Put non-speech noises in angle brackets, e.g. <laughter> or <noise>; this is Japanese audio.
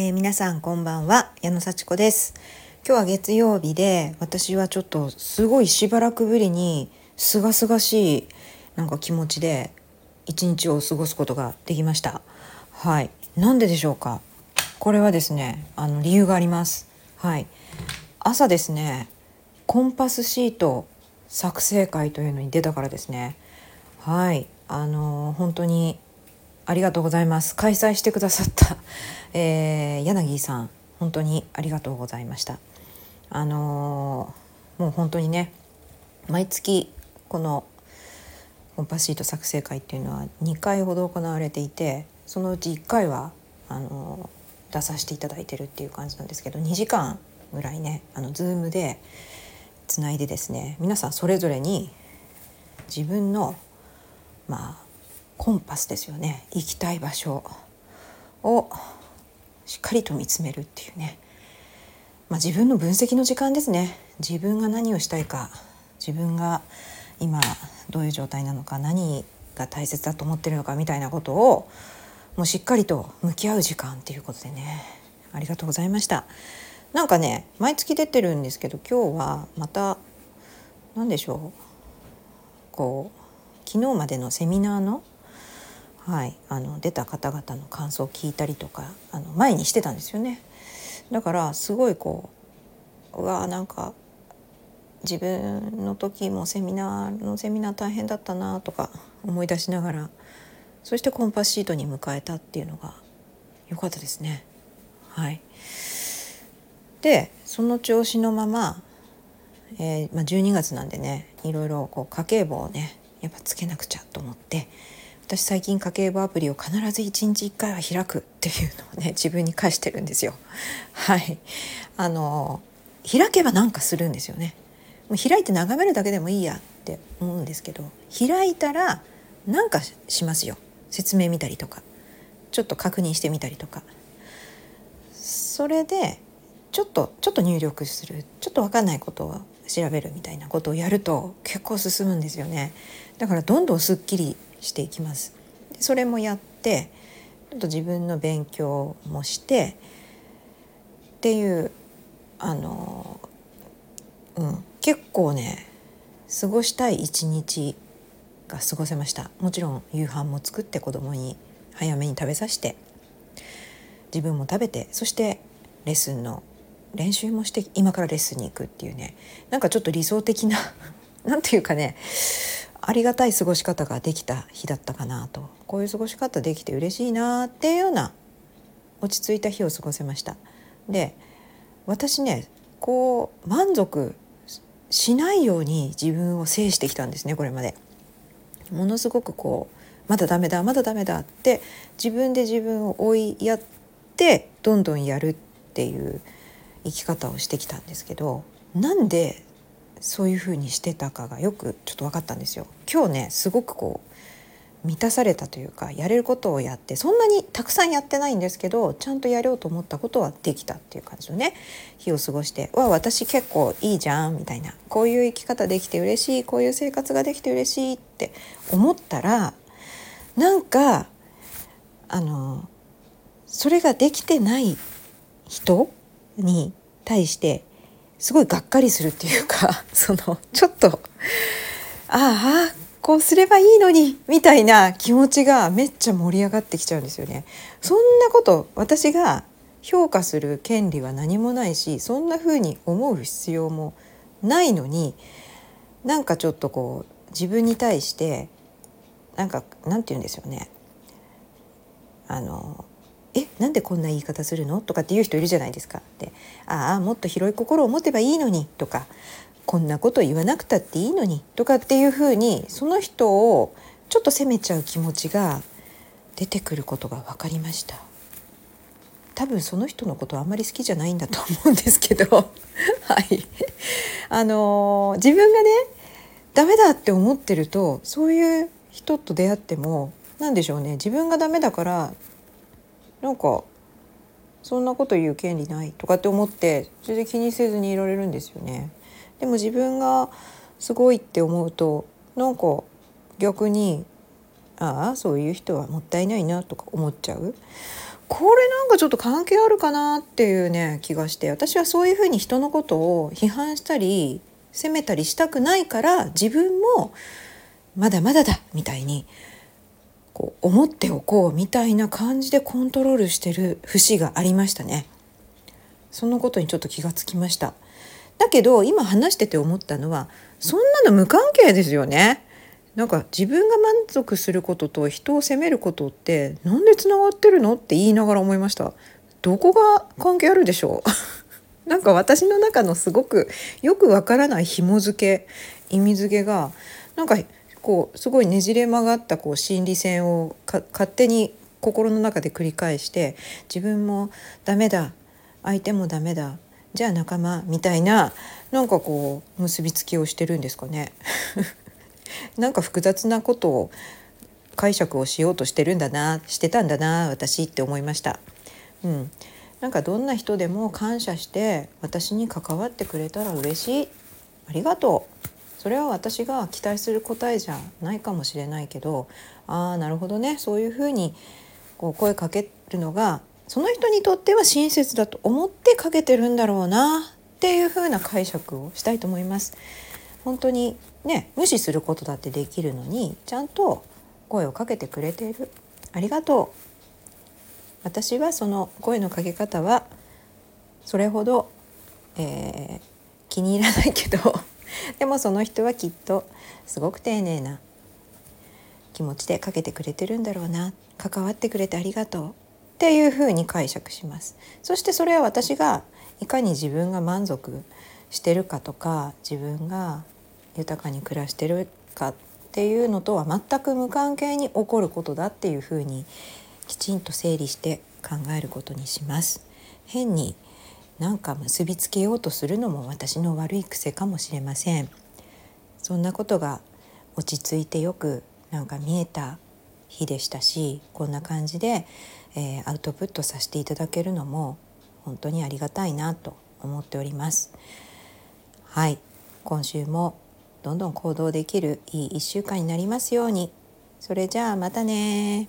えー、皆さんこんばんは矢野幸子です。今日は月曜日で私はちょっとすごいしばらくぶりにすがすがしいなんか気持ちで一日を過ごすことができました。はい。なんででしょうか？これはですねあの理由があります。はい。朝ですねコンパスシート作成会というのに出たからですね。はい。あの本当にありがとうございます。開催してくださった、<laughs> えー、柳さん本当にありがとうございました。あのー、もう本当にね毎月このコンパシート作成会っていうのは2回ほど行われていてそのうち1回はあのー、出させていただいてるっていう感じなんですけど2時間ぐらいねあの Zoom でつないでですね皆さんそれぞれに自分のまあコンパスですよね。行きたい場所を。しっかりと見つめるっていうね、まあ、自分の分析の時間ですね。自分が何をしたいか。自分が今どういう状態なのか。何が大切だと思ってるのかみたいなことをもうしっかりと向き合う時間っていうことでね。ありがとうございました。なんかね毎月出てるんですけど今日はまた何でしょう。こう昨日までのセミナーのはい、あの出た方々の感想を聞いたりとかあの前にしてたんですよね。だからすごいこううわなんか自分の時もセミナーのセミナー大変だったなとか思い出しながらそしてコンパスシートに迎えたっていうのが良かったですね。はい、でその調子のまま、えーまあ、12月なんでねいろいろこう家計簿をねやっぱつけなくちゃと思って私最近家計簿アプリを必ず1日1回は開くっていうのをね自分に返してるんですよ。はい。あの開けばなんかするんですよね。もう開いて眺めるだけでもいいやって思うんですけど開いたらなんかしますよ。説明見たりとか。ちょっと確認してみたりとか。それでちょっとちょっと入力する。ちょっと分かんないことを調べるみたいなことをやると結構進むんですよね。だからどんどんすっきりしていきます。でそれもやってちょっと自分の勉強もしてっていうあの、うん、結構ね過ごしたい一日が過ごせましたもちろん夕飯も作って子供に早めに食べさせて自分も食べてそしてレッスンの練習もして今からレッスンに行くっていうねなんかちょっと理想的な <laughs> なんていうかねありがたい過ごし方ができた日だったかなとこういう過ごし方できて嬉しいなっていうような落ち着いた日を過ごせました。で私ねこう満足しないように自分を制してきたんですねこれまで。ものすごくこうまだダメだまだダメだって自分で自分を追いやってどんどんやるっていう生き方をしてきたんですけどなんでそういうふうにしてたかがよくちょっと分かったんですよ。今日ねすごくこう満たされたというかやれることをやってそんなにたくさんやってないんですけどちゃんとやろうと思ったことはできたっていう感じのね日を過ごして「わ私結構いいじゃん」みたいな「こういう生き方できて嬉しいこういう生活ができて嬉しい」って思ったらなんかあのそれができてない人に対してすごいがっかりするっていうか <laughs> そのちょっとああこうすればいいのにみたいな気持ちがめっちゃ盛り上がってきちゃうんですよね。そんなこと私が評価する権利は何もないしそんな風に思う必要もないのになんかちょっとこう自分に対してなんかなんて言うんですよねあのえなんでこんな言い方するの？とかって言う人いるじゃないですか。でああもっと広い心を持てばいいのにとかこんなこと言わなくたっていいのにとかっていうふうにその人をちょっと責めちゃう気持ちが出てくることが分かりました。多分その人のことあんまり好きじゃないんだと思うんですけど <laughs> はいあの自分がねダメだって思ってるとそういう人と出会っても何でしょうね自分がダメだからなんかそんなこと言う権利ないとかって思ってそれで気にせずにいられるんですよね。でも自分がすごいって思うとなんか逆にああそういう人はもったいないなとか思っちゃうこれなんかちょっと関係あるかなっていうね気がして私はそういうふうに人のことを批判したり責めたりしたくないから自分もまだまだだみたいにこう思っておこうみたいな感じでコントロールしてる節がありましたね。そのことにちょっと気がつきました。だけど今話してて思ったのはそんなの無関係ですよね。なんか自分が満足することと人を責めることってなんでつながってるのって言いながら思いました。どこが関係あるでしょう？<laughs> なんか私の中のすごくよくわからない紐付け意味付けがなんかこうすごいねじれ曲がったこう心理戦を勝手に心の中で繰り返して自分もダメだ相手もダメだじゃあ仲間みたいななんかこう結びつきをしてるんですかね。<laughs> なんか複雑なことを解釈をしようとしてるんだなしてたんだな私って思いました。うん、なんかどんな人でも感謝して私に関わってくれたら嬉しい。ありがとう。それは私が期待する答えじゃないかもしれないけどああなるほどね。そういうふうにこう声かけるのがその人にとっては親切だと思ってかけてるんだろうなっていうふうな解釈をしたいと思います。本当にね無視することだってできるのにちゃんと声をかけてくれている。ありがとう。私はその声のかけ方はそれほど、えー、気に入らないけど。<laughs> でもその人はきっとすごく丁寧な気持ちでかけてくれてるんだろうな関わってくれてありがとうっていうふうに解釈しますそしてそれは私がいかに自分が満足してるかとか自分が豊かに暮らしてるかっていうのとは全く無関係に起こることだっていうふうにきちんと整理して考えることにします。変になんか結びつけようとするのも私の悪い癖かもしれません。そんなことが落ち着いてよくなんか見えた日でしたしこんな感じでえー、アウトプットさせていただけるのも本当にありがたいなと思っております。はい。今週もどんどん行動できるいい1週間になりますように。それじゃあまたね